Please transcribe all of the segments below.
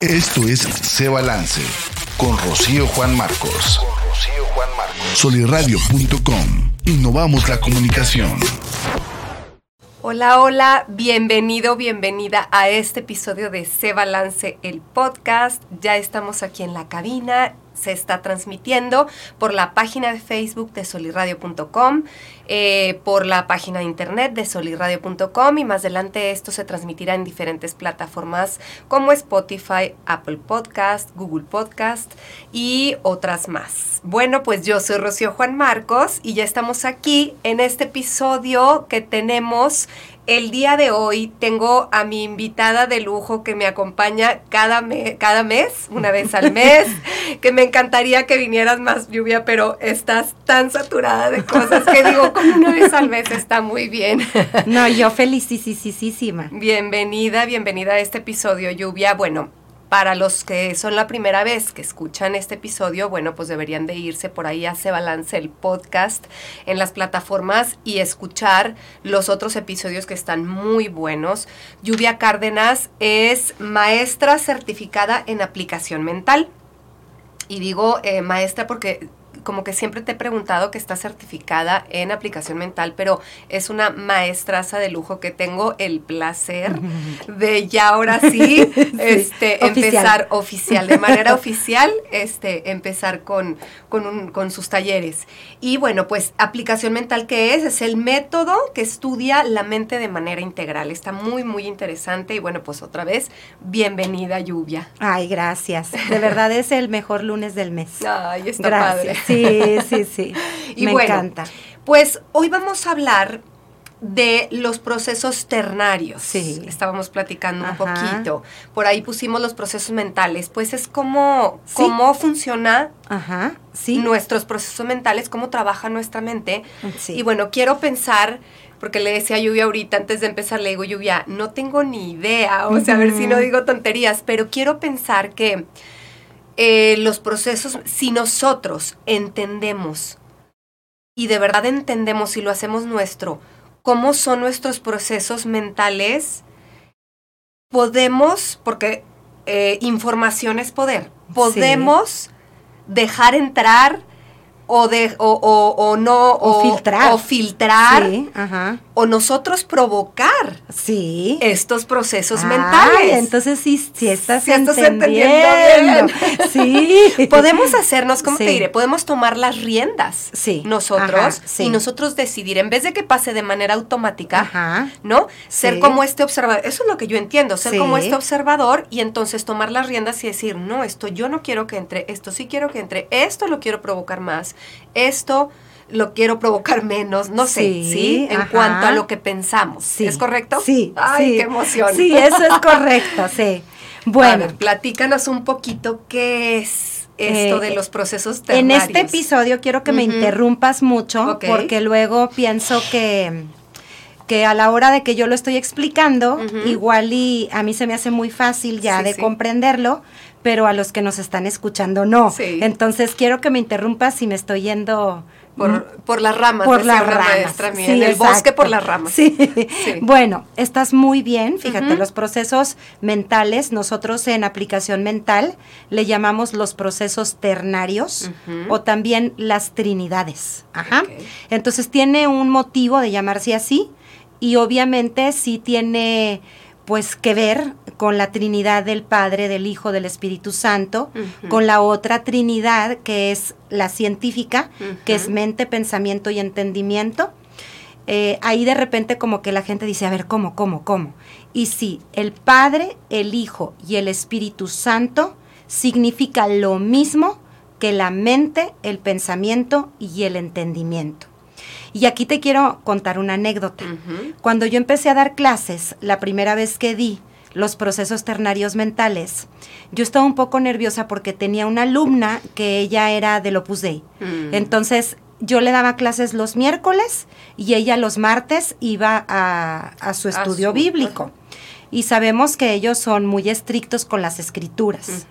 Esto es Se Balance con Rocío Juan Marcos. Soliradio.com. Innovamos la comunicación. Hola, hola, bienvenido, bienvenida a este episodio de Se Balance, el podcast. Ya estamos aquí en la cabina se está transmitiendo por la página de Facebook de soliradio.com, eh, por la página de internet de soliradio.com y más adelante esto se transmitirá en diferentes plataformas como Spotify, Apple Podcast, Google Podcast y otras más. Bueno, pues yo soy Rocío Juan Marcos y ya estamos aquí en este episodio que tenemos el día de hoy tengo a mi invitada de lujo que me acompaña cada, cada mes, una vez al mes, que me encantaría que vinieras más lluvia, pero estás tan saturada de cosas que digo, con una vez al mes está muy bien. No, yo felicísima. Bienvenida, bienvenida a este episodio, lluvia. Bueno, para los que son la primera vez que escuchan este episodio, bueno, pues deberían de irse por ahí a Se Balance el podcast en las plataformas y escuchar los otros episodios que están muy buenos. Lluvia Cárdenas es maestra certificada en aplicación mental. Y digo eh, maestra porque como que siempre te he preguntado que está certificada en aplicación mental, pero es una maestraza de lujo que tengo el placer de ya ahora sí, este, empezar oficial, de manera oficial, este, empezar con, con, con sus talleres. Y bueno, pues aplicación mental, ¿qué es? Es el método que estudia la mente de manera integral. Está muy, muy interesante y bueno, pues otra vez, bienvenida Lluvia. Ay, gracias. De verdad es el mejor lunes del mes. Ay, está padre. Sí, sí, sí. y Me encanta. Pues hoy vamos a hablar de los procesos ternarios. Sí. Estábamos platicando un poquito. Por ahí pusimos los procesos mentales. Pues es como cómo funciona Ajá. ¿Sí? nuestros procesos mentales, cómo trabaja nuestra mente. Sí. Y bueno, quiero pensar, porque le decía a Lluvia ahorita, antes de empezar, le digo, Lluvia, no tengo ni idea, o sea, a ver si no digo tonterías, pero quiero pensar que eh, los procesos, si nosotros entendemos y de verdad entendemos y lo hacemos nuestro, cómo son nuestros procesos mentales, podemos, porque eh, información es poder, podemos sí. dejar entrar o, de, o, o, o no o, filtrar o filtrar sí, ajá. O nosotros provocar sí. estos procesos mentales. entonces sí, sí estás, sí estás entendiendo, entendiendo bien. sí. Podemos hacernos cómo Sí. te diré podemos tomar las riendas Sí, nosotros ajá, sí. y nosotros decidir en vez de que pase de manera automática ajá. ¿no? Ser como este observador, eso es lo que yo entiendo, ser como este observador y entonces tomar las riendas y decir, no, esto yo no quiero que entre, esto sí quiero que entre, esto lo quiero provocar más, esto lo quiero provocar menos, no sé, Sí, ¿sí? En ajá. cuanto a lo que pensamos. Sí. ¿Es correcto? Sí. Ay, sí. qué emoción. Sí, eso es correcto, sí. A Bueno, ver, platícanos un poquito qué es esto Eh, de los procesos en ternarios. este episodio quiero que me interrumpas mucho porque luego pienso que que a la hora de que yo lo estoy explicando, igual y a mí se me hace muy fácil ya Sí, de sí. comprenderlo, pero a los que nos están escuchando no. Sí. Entonces quiero que me interrumpas si me estoy yendo Por, por las ramas, por las ramas. maestra mía, Sí, en el exacto. bosque por las ramas. Sí. Sí. Bueno, estás muy bien. Fíjate, los procesos mentales, nosotros en aplicación mental le llamamos los procesos ternarios o también las trinidades. Ajá. Entonces tiene un motivo de llamarse así y obviamente sí tiene pues que ver con la Trinidad del Padre, del Hijo, del Espíritu Santo, con la otra Trinidad que es la científica, que es mente, pensamiento y entendimiento. Eh, ahí de repente como que la gente dice, a ver, ¿cómo, cómo, cómo? Y sí, el Padre, el Hijo y el Espíritu Santo significa lo mismo que la mente, el pensamiento y el entendimiento. Y aquí te quiero contar una anécdota. Cuando yo empecé a dar clases, la primera vez que di los procesos ternarios mentales, yo estaba un poco nerviosa porque tenía una alumna que ella era del Opus Dei. Mm. Entonces, yo le daba clases los miércoles y ella los martes iba a, a su estudio su- bíblico. Y sabemos que ellos son muy estrictos con las escrituras.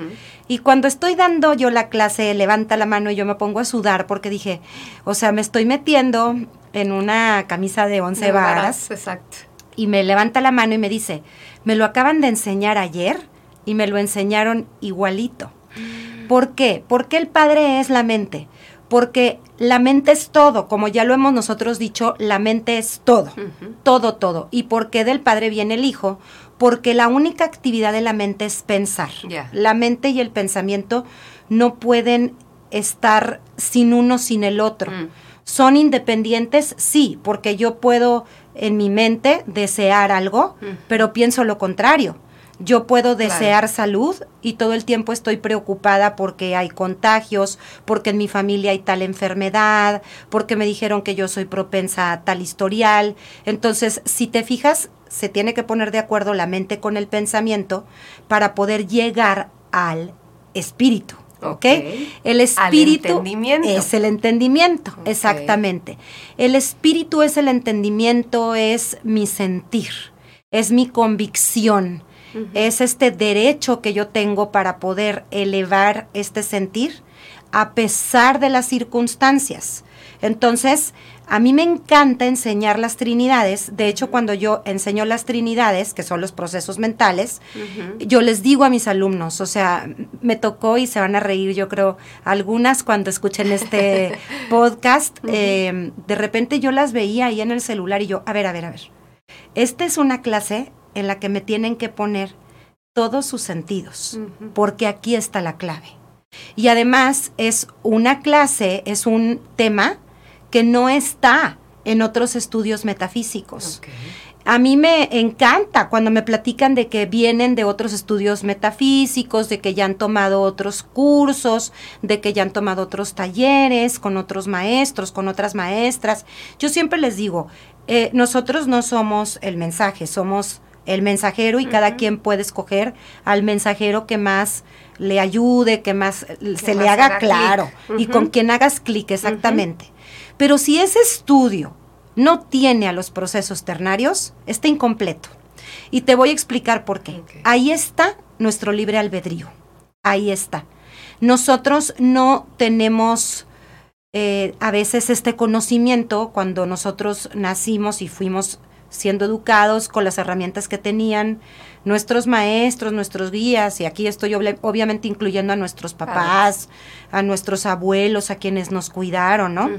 Y cuando estoy dando yo la clase, levanta la mano y yo me pongo a sudar porque dije, o sea, me estoy metiendo en una camisa de once De varas Exacto. y me levanta la mano y me dice, me lo acaban de enseñar ayer y me lo enseñaron igualito. ¿Por qué? Porque el Padre es la mente. Porque la mente es todo, como ya lo hemos nosotros dicho, la mente es todo, todo, todo. ¿Y por qué del Padre viene el Hijo? Porque la única actividad de la mente es pensar. La mente y el pensamiento no pueden estar sin uno, sin el otro. Mm. ¿Son independientes? Sí, porque yo puedo en mi mente desear algo, pero pienso lo contrario. Yo puedo desear salud y todo el tiempo estoy preocupada porque hay contagios, porque en mi familia hay tal enfermedad, porque me dijeron que yo soy propensa a tal historial. Entonces, si te fijas, se tiene que poner de acuerdo la mente con el pensamiento para poder llegar al espíritu. ¿Ok? El espíritu es el entendimiento, exactamente. El espíritu es el entendimiento, es mi sentir, es mi convicción, es este derecho que yo tengo para poder elevar este sentir a pesar de las circunstancias. Entonces, a mí me encanta enseñar las trinidades. De hecho, cuando yo enseño las trinidades, que son los procesos mentales, yo les digo a mis alumnos, o sea, me tocó y se van a reír, yo creo, algunas cuando escuchen este podcast, eh, de repente yo las veía ahí en el celular y yo, a ver, a ver, a ver. Esta es una clase en la que me tienen que poner todos sus sentidos, porque aquí está la clave. Y además es una clase, es un tema que no está en otros estudios metafísicos. A mí me encanta cuando me platican de que vienen de otros estudios metafísicos, de que ya han tomado otros cursos, de que ya han tomado otros talleres con otros maestros, con otras maestras. Yo siempre les digo, eh, nosotros no somos el mensaje, somos el mensajero y cada quien puede escoger al mensajero que más le ayude, que más se le haga, claro y con quien hagas clic exactamente. Pero si ese estudio no tiene a los procesos ternarios, está incompleto. Y te voy a explicar por qué. Ahí está nuestro libre albedrío. Ahí está. Nosotros no tenemos eh, a veces este conocimiento cuando nosotros nacimos y fuimos siendo educados con las herramientas que tenían nuestros maestros, nuestros guías, y aquí estoy obviamente incluyendo a nuestros papás, a nuestros abuelos, a quienes nos cuidaron, ¿no?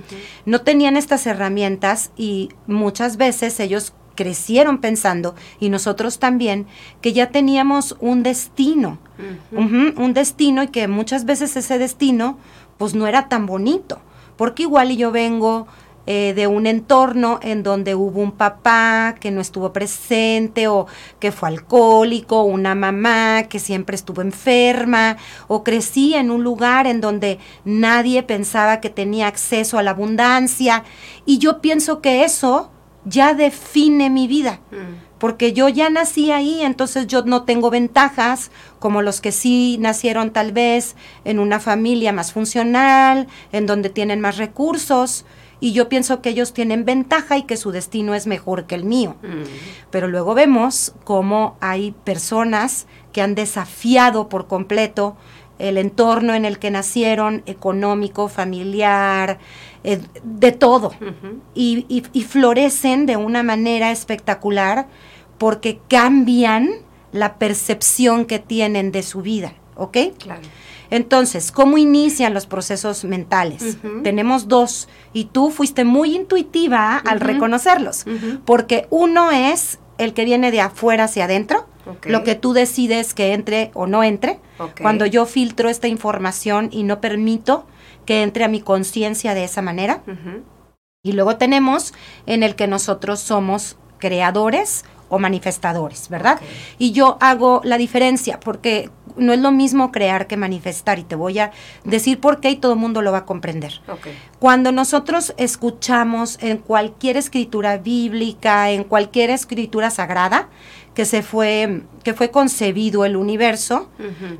No tenían estas herramientas y muchas veces ellos crecieron pensando, y nosotros también, que ya teníamos un destino, un destino y que muchas veces ese destino pues no era tan bonito, porque igual y yo vengo eh, de un entorno en donde hubo un papá que no estuvo presente o que fue alcohólico, una mamá que siempre estuvo enferma o crecí en un lugar en donde nadie pensaba que tenía acceso a la abundancia y yo pienso que eso ya define mi vida. Mm. Porque yo ya nací ahí, entonces yo no tengo ventajas como los que sí nacieron tal vez en una familia más funcional, en donde tienen más recursos y yo pienso que ellos tienen ventaja y que su destino es mejor que el mío. Mm. Pero luego vemos cómo hay personas que han desafiado por completo el entorno en el que nacieron, económico, familiar, eh, de todo, y, y florecen de una manera espectacular porque cambian la percepción que tienen de su vida, ¿ok? Claro. Entonces, ¿cómo inician los procesos mentales? Tenemos dos y tú fuiste muy intuitiva al reconocerlos, porque uno es el que viene de afuera hacia adentro, lo que tú decides que entre o no entre, cuando yo filtro esta información y no permito que entre a mi conciencia de esa manera. Y luego tenemos en el que nosotros somos creadores o manifestadores, ¿verdad? Y yo hago la diferencia porque no es lo mismo crear que manifestar y te voy a decir por qué y todo el mundo lo va a comprender. Cuando nosotros escuchamos en cualquier escritura bíblica, en cualquier escritura sagrada, que se fue que fue concebido el universo,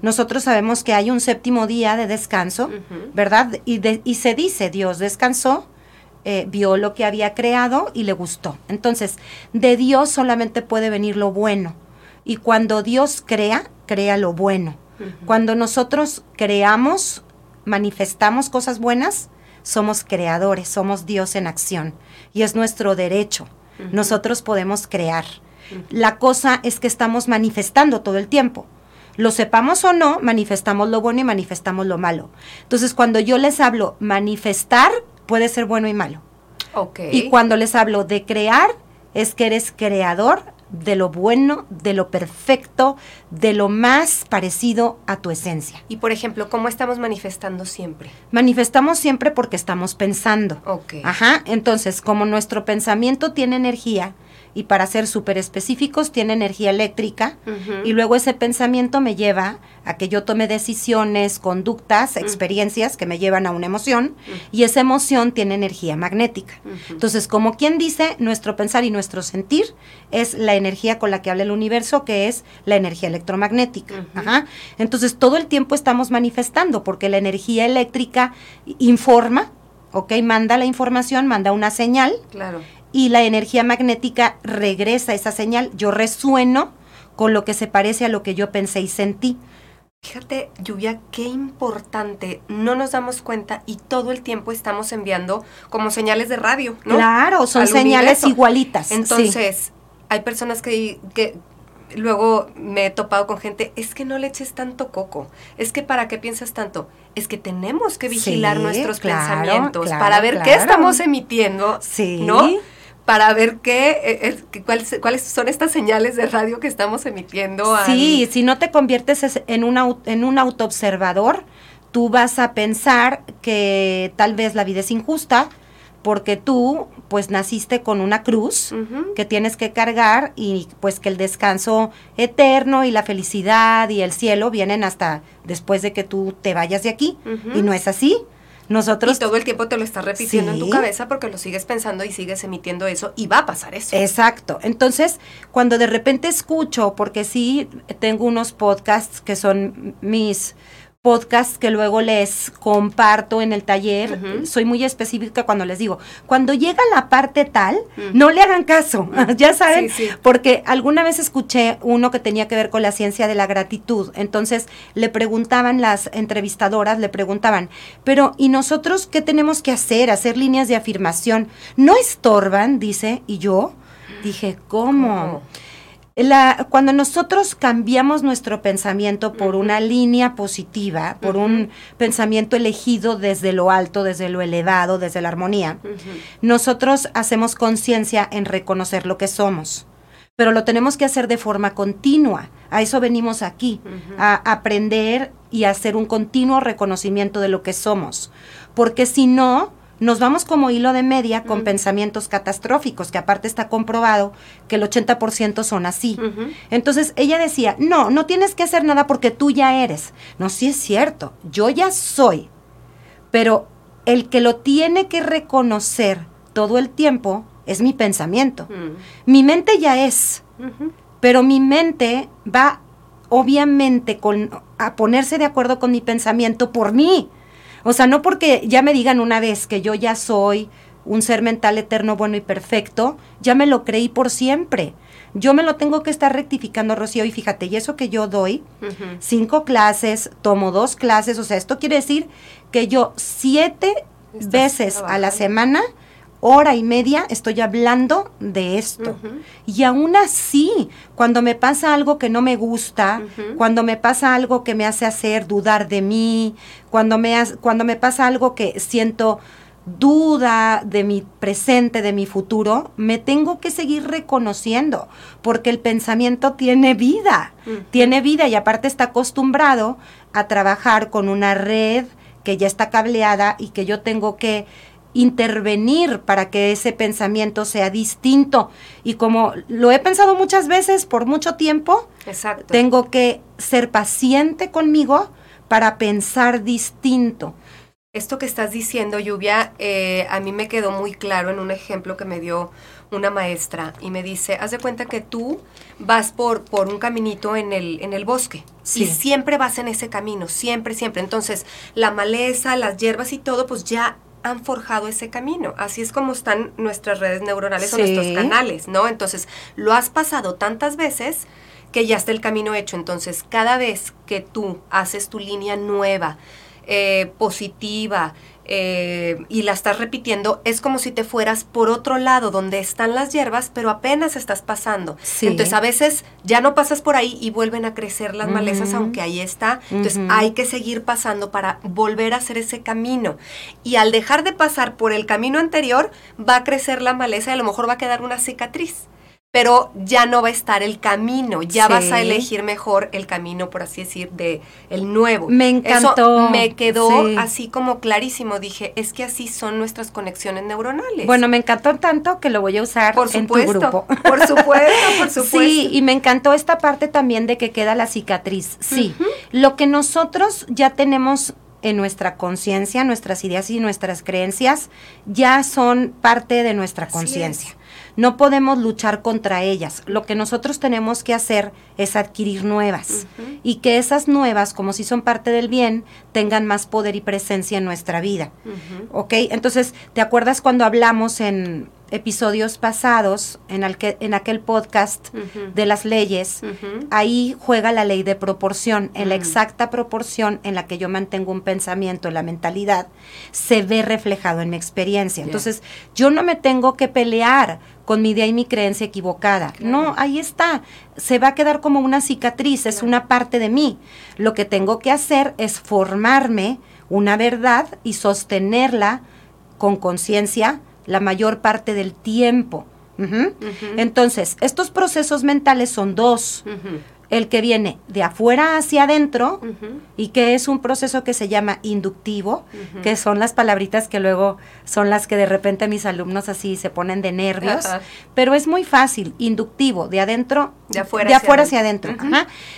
nosotros sabemos que hay un séptimo día de descanso, ¿verdad? Y, y se dice, Dios descansó eh, vio lo que había creado y le gustó. Entonces, de Dios solamente puede venir lo bueno. Y cuando Dios crea, crea lo bueno. Cuando nosotros creamos, manifestamos cosas buenas, somos creadores, somos Dios en acción. Y es nuestro derecho. Nosotros podemos crear. La cosa es que estamos manifestando todo el tiempo. Lo sepamos o no, manifestamos lo bueno y manifestamos lo malo. Entonces, cuando yo les hablo manifestar, puede ser bueno y malo. Ok. Y cuando les hablo de crear, es que eres creador de lo bueno, de lo perfecto, de lo más parecido a tu esencia. Y por ejemplo, ¿cómo estamos manifestando siempre? Manifestamos siempre porque estamos pensando. Ok. Ajá, entonces, como nuestro pensamiento tiene energía, y para ser súper específicos tiene energía eléctrica y luego ese pensamiento me lleva a que yo tome decisiones, conductas, experiencias que me llevan a una emoción y esa emoción tiene energía magnética. Entonces, como quien dice, nuestro pensar y nuestro sentir es la energía con la que habla el universo, que es la energía electromagnética. Ajá. Entonces, todo el tiempo estamos manifestando porque la energía eléctrica informa, ¿ok? Manda la información, manda una señal Claro. Y la energía magnética regresa esa señal. Yo resueno con lo que se parece a lo que yo pensé y sentí. Fíjate, Lluvia, qué importante. No nos damos cuenta y todo el tiempo estamos enviando como señales de radio, ¿no? Claro, son Al señales universo. igualitas. sí. Entonces, hay personas que, que luego me he topado con gente, es que no le eches tanto coco, es que para qué piensas tanto, es que tenemos que vigilar Sí, nuestros claro, pensamientos claro, para ver qué estamos emitiendo, Sí. ¿no? Para ver qué, eh, cuáles, cuáles son estas señales de radio que estamos emitiendo. al- Sí, si no te conviertes es- en un, en un autoobservador, tú vas a pensar que tal vez la vida es injusta porque tú pues naciste con una cruz que tienes que cargar y pues que el descanso eterno y la felicidad y el cielo vienen hasta después de que tú te vayas de aquí y no es así. Nosotros Y todo el tiempo te lo estás repitiendo en tu cabeza porque lo sigues pensando y sigues emitiendo eso y va a pasar eso. Exacto. Entonces, cuando de repente escucho, porque sí tengo unos podcasts que son mis podcasts que luego les comparto en el taller, soy muy específica cuando les digo, cuando llega la parte tal, no le hagan caso, ya saben, Sí, sí. porque alguna vez escuché uno que tenía que ver con la ciencia de la gratitud, entonces le preguntaban las entrevistadoras, le preguntaban, pero ¿y nosotros qué tenemos que hacer? Hacer líneas de afirmación. ¿No estorban? Dice, y yo dije, ¿cómo? ¿Cómo? La, cuando nosotros cambiamos nuestro pensamiento por una línea positiva, por un pensamiento elegido desde lo alto, desde lo elevado, desde la armonía, nosotros hacemos conciencia en reconocer lo que somos. Pero lo tenemos que hacer de forma continua. A eso venimos aquí, a aprender y a hacer un continuo reconocimiento de lo que somos. Porque si no, nos vamos como hilo de media con pensamientos catastróficos, que aparte está comprobado que el 80% son así. Entonces ella decía, no, no tienes que hacer nada porque tú ya eres. No, sí es cierto, yo ya soy. Pero el que lo tiene que reconocer todo el tiempo es mi pensamiento. Mi mente ya es, pero mi mente va obviamente con, a ponerse de acuerdo con mi pensamiento por mí. O sea, no porque ya me digan una vez que yo ya soy un ser mental eterno, bueno y perfecto, ya me lo creí por siempre. Yo me lo tengo que estar rectificando, Rocío, y fíjate, y eso que yo doy, cinco clases, tomo dos clases, o sea, esto quiere decir que yo siete Estás veces a la semana, hora y media, estoy hablando de esto. Y aún así, cuando me pasa algo que no me gusta, cuando me pasa algo que me hace hacer dudar de mí, cuando me, cuando me pasa algo que siento duda de mi presente, de mi futuro, me tengo que seguir reconociendo, porque el pensamiento tiene vida, tiene vida y aparte está acostumbrado a trabajar con una red que ya está cableada y que yo tengo que intervenir para que ese pensamiento sea distinto. Y como lo he pensado muchas veces por mucho tiempo, Exacto. tengo que ser paciente conmigo para pensar distinto. Esto que estás diciendo, Lluvia, eh, a mí me quedó muy claro en un ejemplo que me dio una maestra y me dice, haz de cuenta que tú vas por, por un caminito en el, en el bosque Sí. y siempre vas en ese camino, siempre, siempre. Entonces, la maleza, las hierbas y todo, pues ya han forjado ese camino. Así es como están nuestras redes neuronales o nuestros canales, ¿no? Entonces, lo has pasado tantas veces que ya está el camino hecho. Entonces, cada vez que tú haces tu línea nueva, eh, positiva, eh, y la estás repitiendo, es como si te fueras por otro lado donde están las hierbas, pero apenas estás pasando. Entonces a veces ya no pasas por ahí y vuelven a crecer las malezas, aunque ahí está. Entonces hay que seguir pasando para volver a hacer ese camino. Y al dejar de pasar por el camino anterior, va a crecer la maleza y a lo mejor va a quedar una cicatriz pero ya no va a estar el camino, ya vas a elegir mejor el camino, por así decir, de el nuevo. Me encantó. me quedó así como clarísimo. Dije, es que así son nuestras conexiones neuronales. Bueno, me encantó tanto que lo voy a usar por en tu grupo. Por supuesto, por supuesto. Sí, y me encantó esta parte también de que queda la cicatriz. Sí, lo que nosotros ya tenemos en nuestra conciencia, nuestras ideas y nuestras creencias ya son parte de nuestra conciencia. No podemos luchar contra ellas. Lo que nosotros tenemos que hacer es adquirir nuevas y que esas nuevas, como si son parte del bien, tengan más poder y presencia en nuestra vida. ¿Ok? Entonces, ¿te acuerdas cuando hablamos en episodios pasados, en, que, en aquel podcast de las leyes, ahí juega la ley de proporción. En la exacta proporción en la que yo mantengo un pensamiento, la mentalidad, se ve reflejado en mi experiencia. Entonces, yo no me tengo que pelear con mi idea y mi creencia equivocada. No, ahí está. Se va a quedar como una cicatriz, es una parte de mí. Lo que tengo que hacer es formarme una verdad y sostenerla con conciencia la mayor parte del tiempo. Entonces, estos procesos mentales son dos. El que viene de afuera hacia adentro y que es un proceso que se llama inductivo, que son las palabritas que luego son las que de repente mis alumnos así se ponen de nervios, pero es muy fácil, inductivo, de adentro, de afuera, hacia, adentro.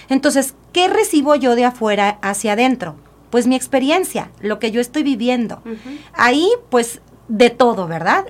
Entonces, ¿qué recibo yo de afuera hacia adentro? Pues mi experiencia, lo que yo estoy viviendo. Ahí, pues, de todo, ¿verdad?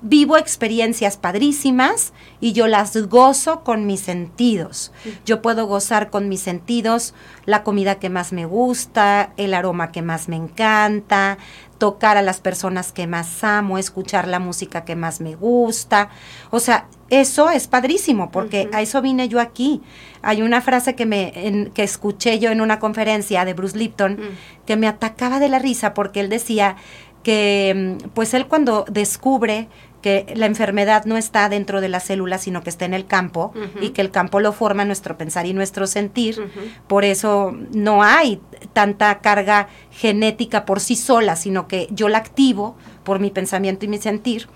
Vivo experiencias padrísimas y yo las gozo con mis sentidos. Yo puedo gozar con mis sentidos la comida que más me gusta, el aroma que más me encanta, tocar a las personas que más amo, escuchar la música que más me gusta. O sea, eso es padrísimo porque a eso vine yo aquí. Hay una frase que me que escuché yo en una conferencia de Bruce Lipton que me atacaba de la risa porque él decía que mm, pues él cuando descubre que la enfermedad no está dentro de la célula, sino que está en el campo y que el campo lo forma nuestro pensar y nuestro sentir. Por eso no hay tanta carga genética por sí sola, sino que yo la activo por mi pensamiento y mi sentir.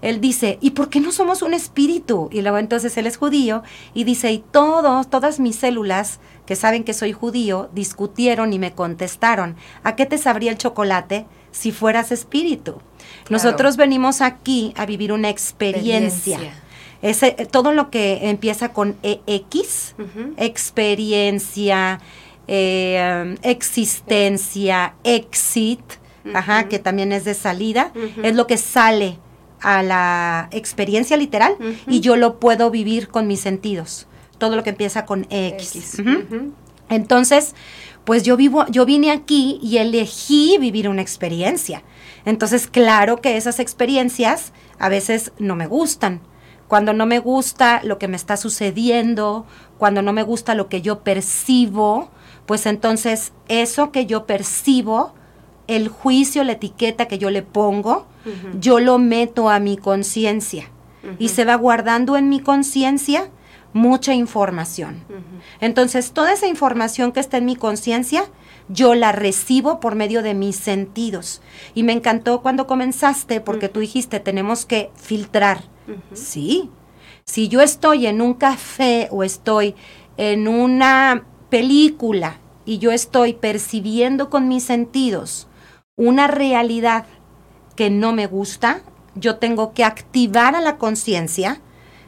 Él dice, ¿y por qué no somos un espíritu? Y luego entonces él es judío y dice, y todos, todas mis células que saben que soy judío, discutieron y me contestaron, ¿a qué te sabría el chocolate? Si fueras espíritu. Nosotros venimos aquí a vivir una experiencia. Ese, todo lo que empieza con EX, experiencia, eh, existencia, exit, ajá, que también es de salida, es lo que sale a la experiencia literal y yo lo puedo vivir con mis sentidos. Todo lo que empieza con EX. Entonces, pues yo vivo, yo vine aquí y elegí vivir una experiencia. Entonces, claro que esas experiencias a veces no me gustan. Cuando no me gusta lo que me está sucediendo, cuando no me gusta lo que yo percibo, pues entonces eso que yo percibo, el juicio, la etiqueta que yo le pongo, yo lo meto a mi conciencia y se va guardando en mi conciencia mucha información. Entonces, toda esa información que está en mi conciencia, yo la recibo por medio de mis sentidos. Y me encantó cuando comenzaste porque tú dijiste, tenemos que filtrar. Sí. Si yo estoy en un café o estoy en una película y yo estoy percibiendo con mis sentidos una realidad que no me gusta, yo tengo que activar a la conciencia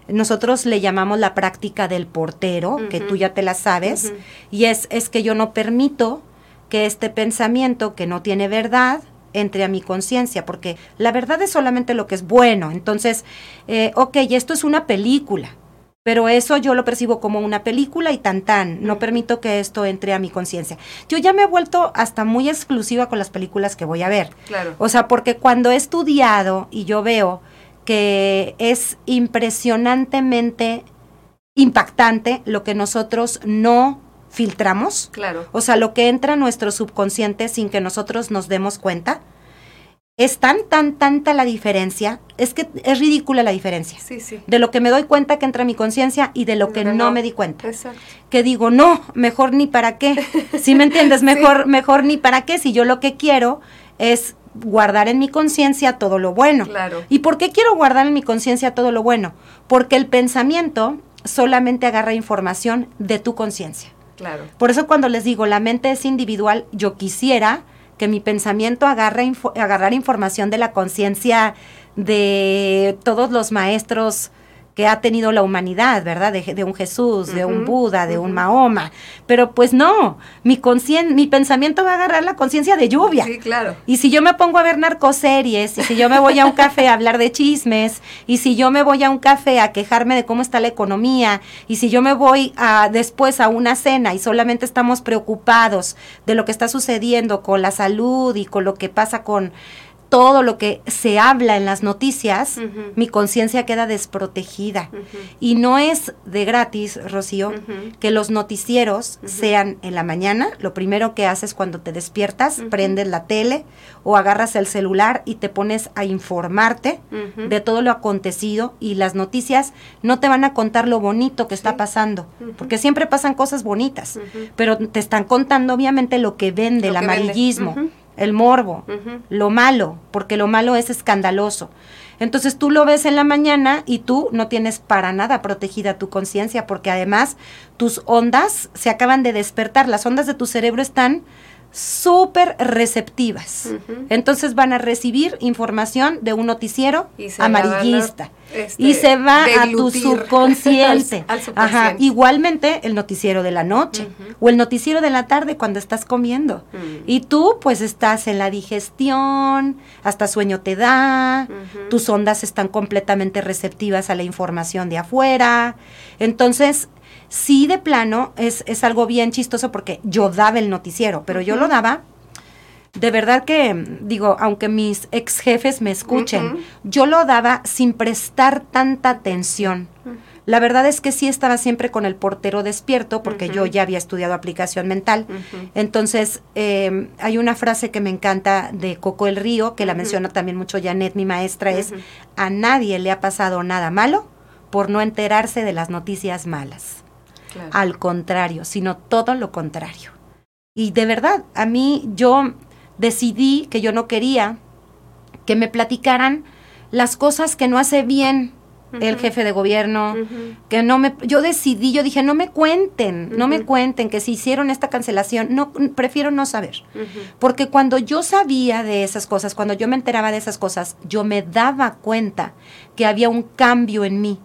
nosotros le llamamos la práctica del portero, que tú ya te la sabes, y es, es que yo no permito que este pensamiento que no tiene verdad entre a mi conciencia, porque la verdad es solamente lo que es bueno. Entonces, eh, ok, esto es una película, pero eso yo lo percibo como una película y tan tan, no permito que esto entre a mi conciencia. Yo ya me he vuelto hasta muy exclusiva con las películas que voy a ver. Claro. O sea, porque cuando he estudiado y yo veo que es impresionantemente impactante lo que nosotros no filtramos. Claro. O sea, lo que entra a nuestro subconsciente sin que nosotros nos demos cuenta. Es tan, tan, tanta la diferencia. Es que es ridícula la diferencia. Sí, sí. De lo que me doy cuenta que entra a mi conciencia y de lo que no me di cuenta Exacto. que digo, no, mejor ni para qué. Si me entiendes? Mejor, mejor ni para qué. Si yo lo que quiero es guardar en mi conciencia todo lo bueno. Claro. ¿Y por qué quiero guardar en mi conciencia todo lo bueno? Porque el pensamiento solamente agarra información de tu conciencia. Claro. Por eso cuando les digo, la mente es individual, yo quisiera que mi pensamiento agarre info- agarrara información de la conciencia de todos los maestros que ha tenido la humanidad, ¿verdad? De, de un Jesús, de un Buda, de un. Mahoma. Pero pues no, mi, concien- mi pensamiento va a agarrar la conciencia de lluvia. Sí, claro. Y si yo me pongo a ver narcoseries, y si yo me voy a un café a hablar de chismes, y si yo me voy a un café a quejarme de cómo está la economía, y si yo me voy a, después a una cena y solamente estamos preocupados de lo que está sucediendo con la salud y con lo que pasa con todo lo que se habla en las noticias, mi conciencia queda desprotegida. Y no es de gratis, Rocío, que los noticieros sean en la mañana. Lo primero que haces cuando te despiertas, prendes la tele o agarras el celular y te pones a informarte de todo lo acontecido y las noticias no te van a contar lo bonito que está pasando, porque siempre pasan cosas bonitas, pero te están contando obviamente lo que vende, Lo el que amarillismo. El morbo, lo malo, porque lo malo es escandaloso. Entonces tú lo ves en la mañana y tú no tienes para nada protegida tu conciencia, porque además tus ondas se acaban de despertar, las ondas de tu cerebro están súper receptivas. Entonces van a recibir información de un noticiero Y amarillista. este, y se va a tu subconsciente. al- al Ajá. Igualmente el noticiero de la noche o el noticiero de la tarde cuando estás comiendo. Mm. Y tú pues estás en la digestión, hasta sueño te da, tus ondas están completamente receptivas a la información de afuera. Entonces, sí de plano es, es algo bien chistoso porque yo daba el noticiero, pero yo lo daba. De verdad que, digo, aunque mis ex jefes me escuchen, yo lo daba sin prestar tanta atención. La verdad es que sí estaba siempre con el portero despierto porque yo ya había estudiado aplicación mental. Entonces, eh, hay una frase que me encanta de Coco el Río, que la menciona también mucho Janet, mi maestra, es, a nadie le ha pasado nada malo por no enterarse de las noticias malas. Claro. Al contrario, sino todo lo contrario. Y de verdad, a mí yo decidí que yo no quería que me platicaran las cosas que no hace bien el jefe de gobierno, que no me yo decidí, yo dije, no me cuenten, no me cuenten que si hicieron esta cancelación, no prefiero no saber. Porque cuando yo sabía de esas cosas, cuando yo me enteraba de esas cosas, yo me daba cuenta que había un cambio en mí,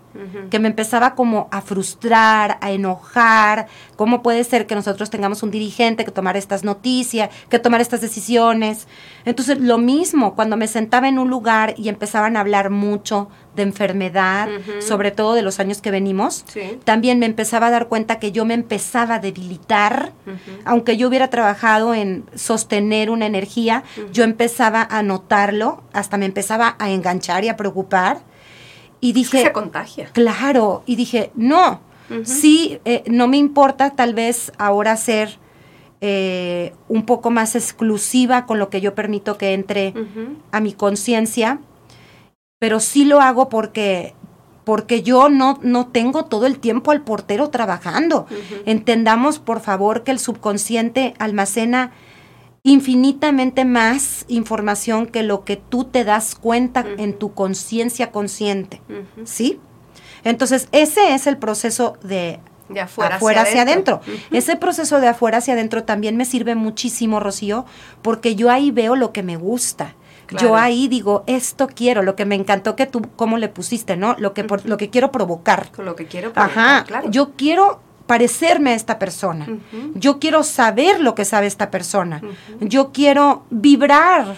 Que me empezaba como a frustrar, a enojar. ¿Cómo puede ser que nosotros tengamos un dirigente que tomar estas noticias, que tomar estas decisiones? Entonces, lo mismo, cuando me sentaba en un lugar y empezaban a hablar mucho de enfermedad, sobre todo de los años que venimos, Sí. también me empezaba a dar cuenta que yo me empezaba a debilitar, aunque yo hubiera trabajado en sostener una energía, yo empezaba a notarlo, hasta me empezaba a enganchar y a preocupar. Y Es que dije, se contagia. claro, y dije, no, sí, eh, no me importa tal vez ahora ser eh, un poco más exclusiva con lo que yo permito que entre a mi conciencia, pero sí lo hago porque porque yo no, no tengo todo el tiempo al portero trabajando. Entendamos, por favor, que el subconsciente almacena infinitamente más información que lo que tú te das cuenta en tu conciencia consciente. ¿sí? Entonces, ese es el proceso de De afuera, afuera hacia adentro. Ese proceso de afuera hacia adentro también me sirve muchísimo, Rocío, porque yo ahí veo lo que me gusta. Claro. Yo ahí digo, esto quiero, lo que me encantó que tú, cómo le pusiste, ¿no? Lo que, por- lo que quiero provocar. Con lo que quiero. Ajá, claro. yo quiero parecerme a esta persona. Yo quiero saber lo que sabe esta persona. Yo quiero vibrar,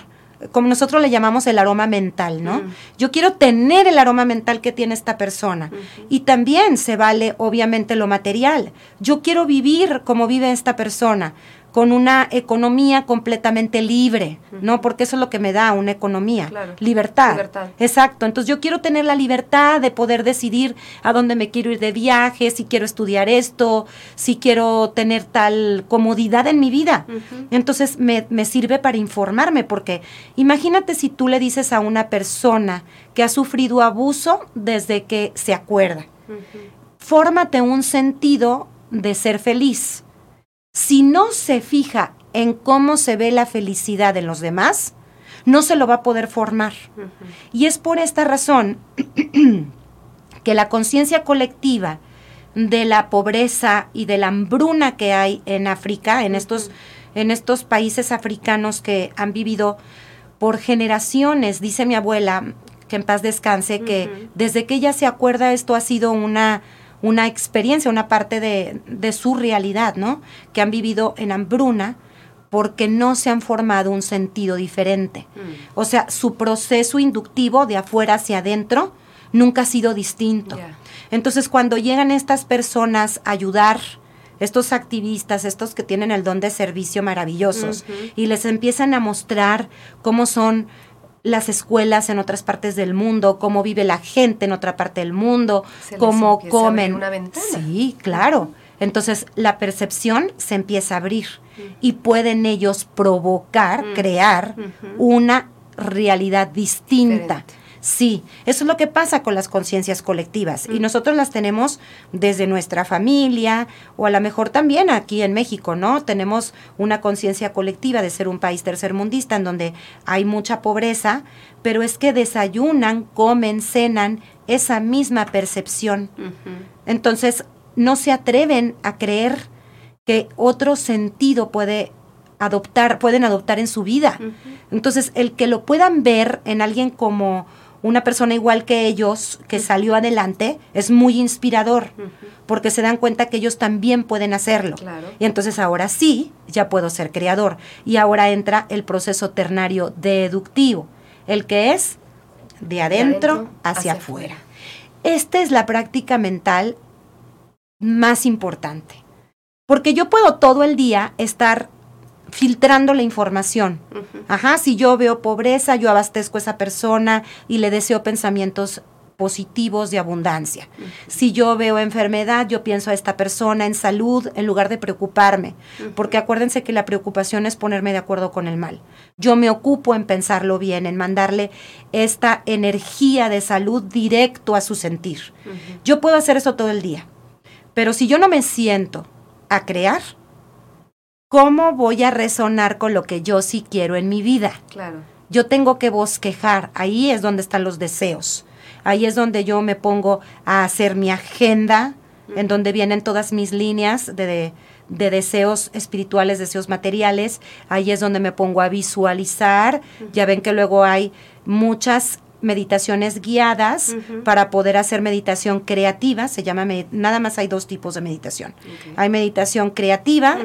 como nosotros le llamamos el aroma mental, ¿no? Yo quiero tener el aroma mental que tiene esta persona. Y también se vale, obviamente, lo material. Yo quiero vivir como vive esta persona, con una economía completamente libre, ¿no? Porque eso es lo que me da una economía, libertad. libertad. Exacto, entonces yo quiero tener la libertad de poder decidir a dónde me quiero ir de viaje, si quiero estudiar esto, si quiero tener tal comodidad en mi vida. Entonces me, me sirve para informarme, porque imagínate si tú le dices a una persona que ha sufrido abuso desde que se acuerda, fórmate un sentido de ser feliz si no se fija en cómo se ve la felicidad en los demás, no se lo va a poder formar. Y es por esta razón que la conciencia colectiva de la pobreza y de la hambruna que hay en África, en estos, en estos países africanos que han vivido por generaciones, dice mi abuela, que en paz descanse, que desde que ella se acuerda esto ha sido una una experiencia, una parte de, su realidad, ¿no? Que han vivido en hambruna porque no se han formado un sentido diferente. Mm. O sea, su proceso inductivo de afuera hacia adentro nunca ha sido distinto. Entonces, cuando llegan estas personas a ayudar, estos activistas, estos que tienen el don de servicio maravillosos, y les empiezan a mostrar cómo son las escuelas en otras partes del mundo, cómo vive la gente en otra parte del mundo, cómo comen. una ventana. Sí, claro. Entonces la percepción se empieza a abrir y pueden ellos provocar, crear una realidad distinta. Sí, eso es lo que pasa con las conciencias colectivas y mm. nosotros las tenemos desde nuestra familia o a lo mejor también aquí en México, ¿no? Tenemos una conciencia colectiva de ser un país tercermundista en donde hay mucha pobreza, pero es que desayunan, comen, cenan esa misma percepción. Entonces, no se atreven a creer que otro sentido puede adoptar, pueden adoptar en su vida. Entonces, el que lo puedan ver en alguien como una persona igual que ellos, que salió adelante, es muy inspirador, porque se dan cuenta que ellos también pueden hacerlo. Y entonces ahora sí, ya puedo ser creador. Y ahora entra el proceso ternario deductivo, el que es de adentro, hacia, afuera. Esta es la práctica mental más importante. Porque yo puedo todo el día estar filtrando la información. Ajá, si yo veo pobreza, yo abastezco a esa persona y le deseo pensamientos positivos de abundancia. Si yo veo enfermedad, yo pienso a esta persona en salud en lugar de preocuparme, porque acuérdense que la preocupación es ponerme de acuerdo con el mal. Yo me ocupo en pensarlo bien, en mandarle esta energía de salud directo a su sentir. Yo puedo hacer eso todo el día, pero si yo no me siento a crear, ¿cómo voy a resonar con lo que yo sí quiero en mi vida? Claro. Yo tengo que bosquejar, ahí es donde están los deseos. Ahí es donde yo me pongo a hacer mi agenda, en donde vienen todas mis líneas de, de, deseos espirituales, deseos materiales. Ahí es donde me pongo a visualizar. Ya ven que luego hay muchas meditaciones guiadas para poder hacer meditación creativa. Se llama, nada más hay dos tipos de meditación. Hay meditación creativa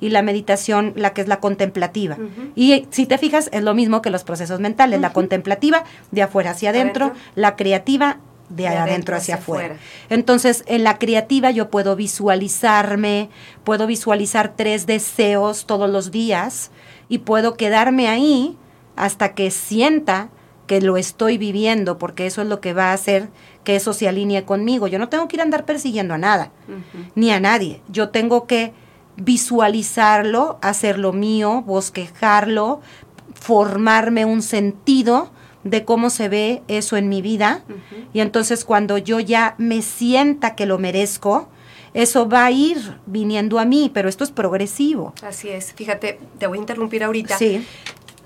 y la meditación, la que es la contemplativa. Y si te fijas, es lo mismo que los procesos mentales. La contemplativa, de afuera hacia adentro, la creativa, de, adentro, hacia, afuera. Entonces, en la creativa yo puedo visualizarme, puedo visualizar tres deseos todos los días y puedo quedarme ahí hasta que sienta que lo estoy viviendo, porque eso es lo que va a hacer que eso se alinee conmigo. Yo no tengo que ir a andar persiguiendo a nada, ni a nadie. Yo tengo que visualizarlo, hacerlo mío, bosquejarlo, formarme un sentido de cómo se ve eso en mi vida. Y entonces cuando yo ya me sienta que lo merezco, eso va a ir viniendo a mí, pero esto es progresivo. Así es. Fíjate, te voy a interrumpir ahorita. Sí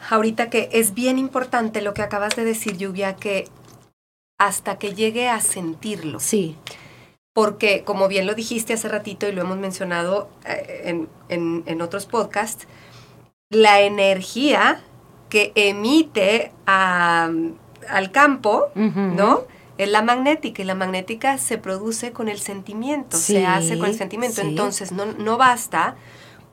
ahorita que es bien importante lo que acabas de decir, Lluvia, que hasta que llegue a sentirlo. Sí. Porque, como bien lo dijiste hace ratito y lo hemos mencionado eh, en, otros podcasts, la energía que emite al campo, ¿no? Es la magnética y la magnética se produce con el sentimiento, se hace con el sentimiento. Entonces, no, no basta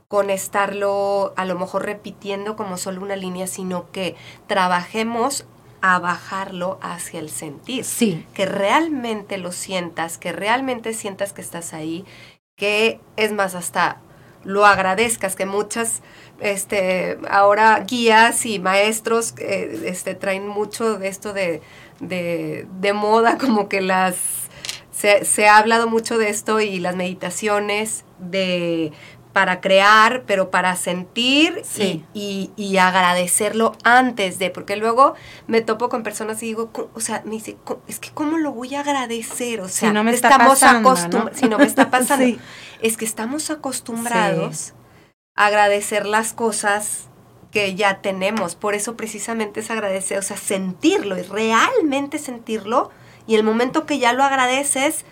con estarlo a lo mejor repitiendo como solo una línea, sino que trabajemos a bajarlo hacia el sentir. Sí. Que realmente lo sientas, que realmente sientas que estás ahí, que es más hasta lo agradezcas, que muchas este, ahora guías y maestros eh, este, traen mucho de esto de, de, de moda, como que las... Se, se, ha hablado mucho de esto y las meditaciones de para crear, pero para sentir sí. y, y, y, agradecerlo antes de, porque luego me topo con personas y digo, o sea, me dice, es que ¿cómo lo voy a agradecer? O sea, si no me estamos acostumbrados, ¿no? si no me está pasando, sí. es que estamos acostumbrados sí. a agradecer las cosas que ya tenemos, por eso precisamente es agradecer, o sea, sentirlo y realmente sentirlo, y el momento que ya lo agradeces,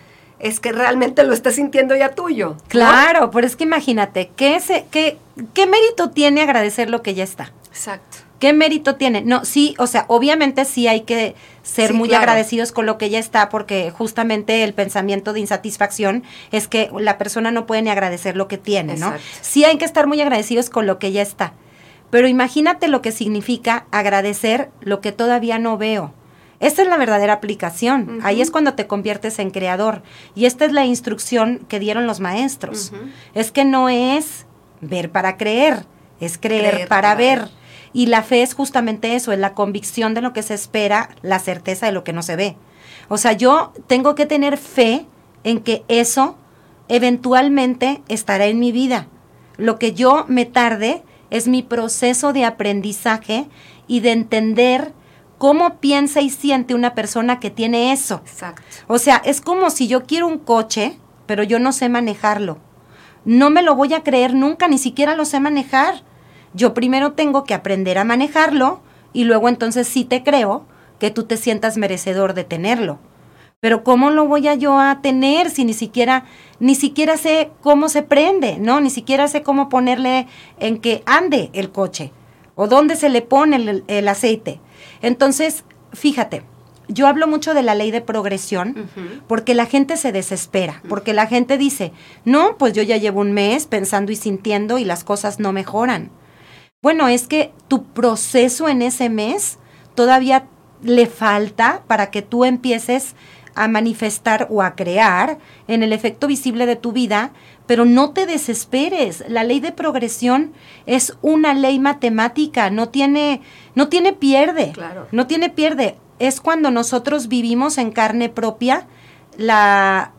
es que realmente lo estás sintiendo ya tuyo. ¿no? Claro, pero es que imagínate, ¿qué, se, qué, ¿qué mérito tiene agradecer lo que ya está? Exacto. ¿Qué mérito tiene? No, sí, o sea, obviamente sí hay que ser sí, muy claro. agradecidos con lo que ya está, porque justamente el pensamiento de insatisfacción es que la persona no puede ni agradecer lo que tiene, Exacto. ¿no? Sí hay que estar muy agradecidos con lo que ya está. Pero imagínate lo que significa agradecer lo que todavía no veo. Esta es la verdadera aplicación. Uh -huh. Ahí es cuando te conviertes en creador. Y esta es la instrucción que dieron los maestros. Uh -huh. Es que no es ver para creer, es creer, creer para, para ver. ver. Y la fe es justamente eso, es la convicción de lo que se espera, la certeza de lo que no se ve. O sea, yo tengo que tener fe en que eso eventualmente estará en mi vida. Lo que yo me tarde es mi proceso de aprendizaje y de entender cómo piensa y siente una persona que tiene eso. Exacto. O sea, es como si yo quiero un coche, pero yo no sé manejarlo. No me lo voy a creer nunca, ni siquiera lo sé manejar. Yo primero tengo que aprender a manejarlo y luego entonces sí te creo que tú te sientas merecedor de tenerlo. Pero ¿cómo lo voy a yo a tener si ni siquiera ni siquiera sé cómo se prende, no? Ni siquiera sé cómo ponerle en que ande el coche o dónde se le pone el, el aceite. Entonces, fíjate, yo hablo mucho de la ley de progresión uh -huh. porque la gente se desespera, porque la gente dice, no, pues yo ya llevo un mes pensando y sintiendo y las cosas no mejoran. Bueno, es que tu proceso en ese mes todavía le falta para que tú empieces a manifestar o a crear en el efecto visible de tu vida, pero no te desesperes. La ley de progresión es una ley matemática, no tiene, no tiene pierde. Claro. No tiene pierde. Es cuando nosotros vivimos en carne propia la,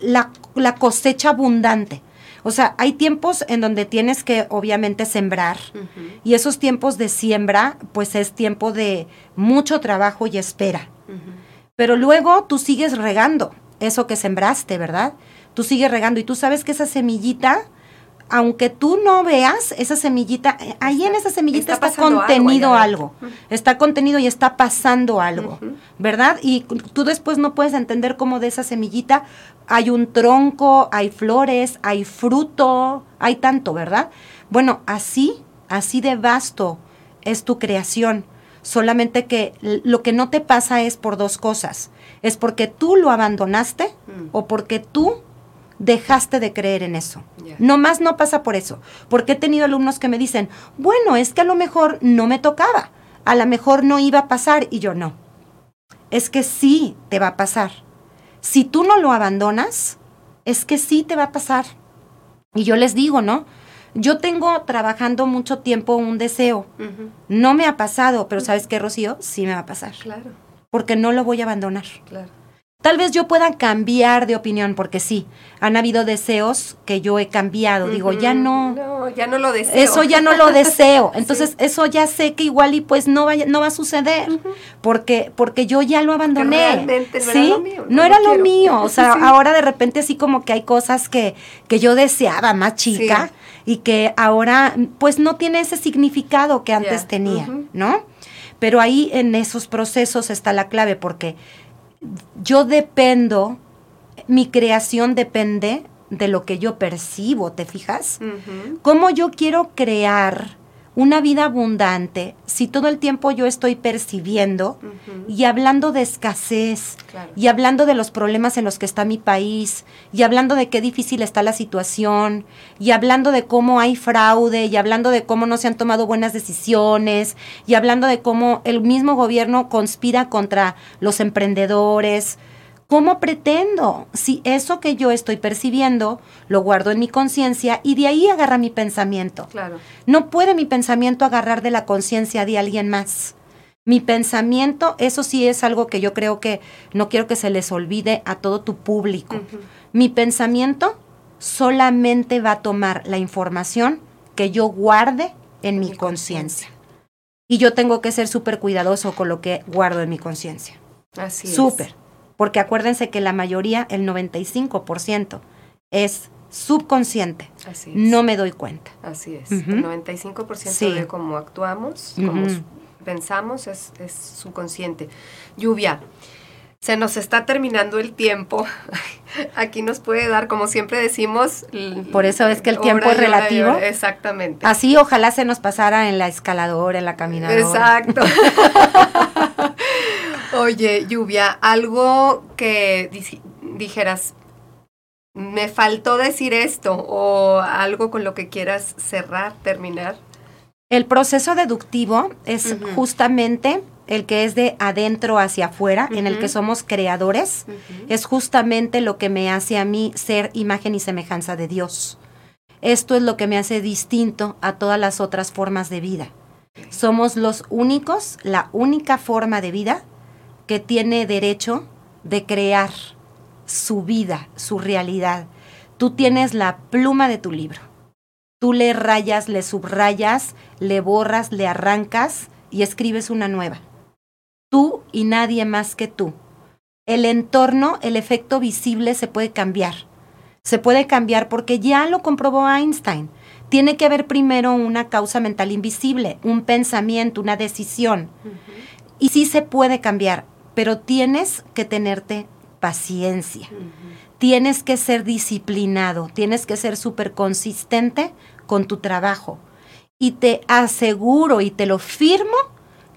la, la cosecha abundante. O sea, hay tiempos en donde tienes que obviamente sembrar uh -huh. y esos tiempos de siembra pues es tiempo de mucho trabajo y espera. Uh -huh. Pero luego tú sigues regando eso que sembraste, ¿verdad? Tú sigues regando y tú sabes que esa semillita, aunque tú no veas esa semillita, eh, ahí en esa semillita está, está contenido algo, está contenido y está pasando algo, uh -huh. ¿verdad? Y tú después no puedes entender cómo de esa semillita hay un tronco, hay flores, hay fruto, hay tanto, ¿verdad? Bueno, así, así de vasto es tu creación solamente que lo que no te pasa es por dos cosas. Es porque tú lo abandonaste mm. o porque tú dejaste de creer en eso. Yeah. No más no pasa por eso. Porque he tenido alumnos que me dicen, bueno, es que a lo mejor no me tocaba, a lo mejor no iba a pasar y yo no. Es que sí te va a pasar. Si tú no lo abandonas, es que sí te va a pasar. Y yo les digo, ¿no? Yo tengo trabajando mucho tiempo un deseo. Uh -huh. No me ha pasado, pero ¿sabes qué, Rocío? Sí me va a pasar. Claro. Porque no lo voy a abandonar. Claro. Tal vez yo pueda cambiar de opinión, porque sí, han habido deseos que yo he cambiado. Uh -huh. Digo, ya no. No, ya no lo deseo. Eso ya no lo deseo. Entonces, sí. eso ya sé que igual y pues no, vaya, no va a suceder. Uh -huh. porque, porque yo ya lo abandoné. Realmente no ¿sí? era lo mío. No, no era lo, lo mío. O sea, sí. ahora de repente así como que hay cosas que, que yo deseaba más chica. Y que ahora pues no tiene ese significado que antes tenía, uh -huh. ¿no? Pero ahí en esos procesos está la clave porque yo dependo, mi creación depende de lo que yo percibo, ¿te fijas? Uh -huh. ¿Cómo yo quiero crear una vida abundante si todo el tiempo yo estoy percibiendo uh -huh. y hablando de escasez claro. y hablando de los problemas en los que está mi país y hablando de qué difícil está la situación y hablando de cómo hay fraude y hablando de cómo no se han tomado buenas decisiones y hablando de cómo el mismo gobierno conspira contra los emprendedores. ¿Cómo pretendo? Si eso que yo estoy percibiendo lo guardo en mi conciencia y de ahí agarra mi pensamiento. Claro. No puede mi pensamiento agarrar de la conciencia de alguien más. Mi pensamiento, eso sí es algo que yo creo que no quiero que se les olvide a todo tu público. Mi pensamiento solamente va a tomar la información que yo guarde en mi Mi conciencia. Y yo tengo que ser súper cuidadoso con lo que guardo en mi conciencia. Así es. Súper. Porque acuérdense que la mayoría, el 95%, es subconsciente. Así es. No me doy cuenta. Así es. El 95% Sí. de cómo actuamos, cómo pensamos, es, es subconsciente. Lluvia. Se nos está terminando el tiempo. Aquí nos puede dar, como siempre decimos. Por eso es que el tiempo es relativo. hora. Exactamente. Así ojalá se nos pasara en la escaladora, en la caminadora. Exacto. Oye, Lluvia, algo que dij- dijeras, me faltó decir esto, o algo con lo que quieras cerrar, terminar. El proceso deductivo es justamente el que es de adentro hacia afuera, en el que somos creadores. Es justamente lo que me hace a mí ser imagen y semejanza de Dios. Esto es lo que me hace distinto a todas las otras formas de vida. Somos los únicos, la única forma de vida que tiene derecho de crear su vida, su realidad. Tú tienes la pluma de tu libro. Tú le rayas, le subrayas, le borras, le arrancas y escribes una nueva. Tú y nadie más que tú. El entorno, el efecto visible se puede cambiar. Se puede cambiar porque ya lo comprobó Einstein. Tiene que haber primero una causa mental invisible, un pensamiento, una decisión. Y sí se puede cambiar, pero tienes que tenerte paciencia. Tienes que ser disciplinado, tienes que ser súper consistente con tu trabajo. Y te aseguro y te lo firmo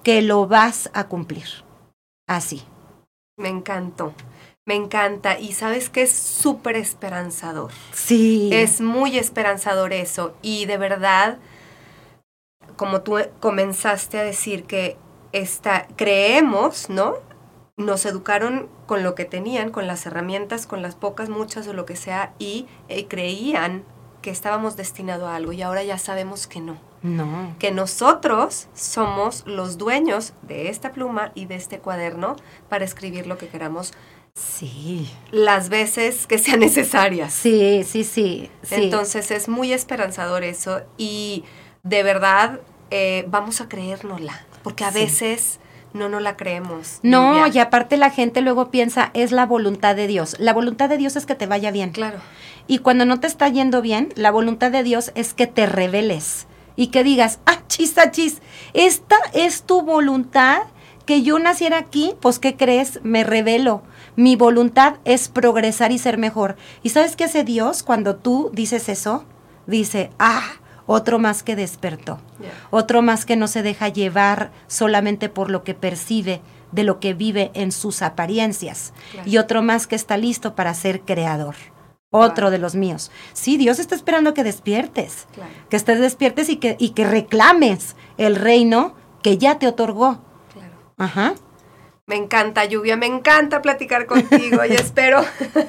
que lo vas a cumplir. Así. Me encantó, me encanta. Y sabes que es súper esperanzador. Sí. Es muy esperanzador eso. Y de verdad, como tú comenzaste a decir que esta, creemos, ¿no? Nos educaron con lo que tenían, con las herramientas, con las pocas, muchas o lo que sea, y eh, creían que estábamos destinados a algo y ahora ya sabemos que no. No. Que nosotros somos los dueños de esta pluma y de este cuaderno para escribir lo que queramos Sí. las veces que sean necesarias. Sí, sí, sí. sí. Entonces es muy esperanzador eso y de verdad eh, vamos a creérnosla, porque a Sí. veces no nos la creemos. No, y aparte la gente luego piensa, es la voluntad de Dios. La voluntad de Dios es que te vaya bien. Claro, Y cuando no te está yendo bien, la voluntad de Dios es que te reveles y que digas, ah, chis, ah, chis, esta es tu voluntad, que yo naciera aquí, pues ¿qué crees? Me revelo. Mi voluntad es progresar y ser mejor. ¿Y sabes qué hace Dios cuando tú dices eso? Dice, ah, otro más que despertó. Otro más que no se deja llevar solamente por lo que percibe de lo que vive en sus apariencias. Claro. Y otro más que está listo para ser creador. Otro Wow. de los míos. Sí, Dios está esperando que despiertes. Claro, Que estés despiertes y que, y que reclames el reino que ya te otorgó. claro. Ajá. Me encanta, Lluvia, me encanta platicar contigo y espero.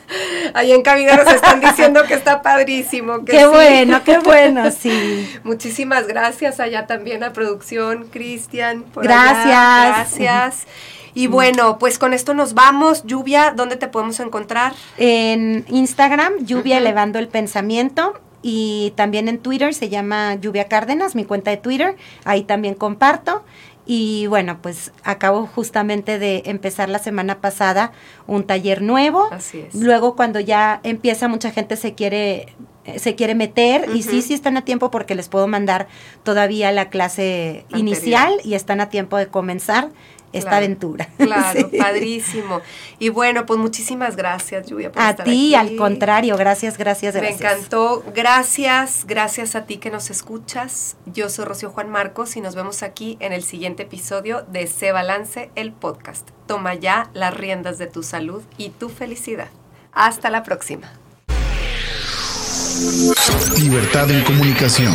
Ahí en cabina nos están diciendo que está padrísimo. que Qué sí. bueno, qué bueno, sí. Muchísimas gracias allá también a producción, Cristian. Gracias. allá. Gracias. Y bueno, pues con esto nos vamos. Lluvia, ¿dónde te podemos encontrar? En Instagram, Lluvia. Elevando el Pensamiento. Y también en Twitter se llama Lluvia Cárdenas, mi cuenta de Twitter. Ahí también comparto. Y bueno, pues acabo justamente de empezar la semana pasada un taller nuevo. Así es. Luego cuando ya empieza mucha gente se quiere eh, se quiere meter y sí, sí están a tiempo porque les puedo mandar todavía la clase Anterior. inicial y están a tiempo de comenzar esta Claro, aventura. Claro, Sí. padrísimo. Y bueno, pues muchísimas gracias, Lluvia, por A estar ti, aquí. al contrario, gracias, gracias, Me gracias. encantó. Gracias, gracias a ti que nos escuchas. Yo soy Rocío Juan Marcos y nos vemos aquí en el siguiente episodio de Se Balance, el podcast. Toma ya las riendas de tu salud y tu felicidad. Hasta la próxima. Libertad en comunicación.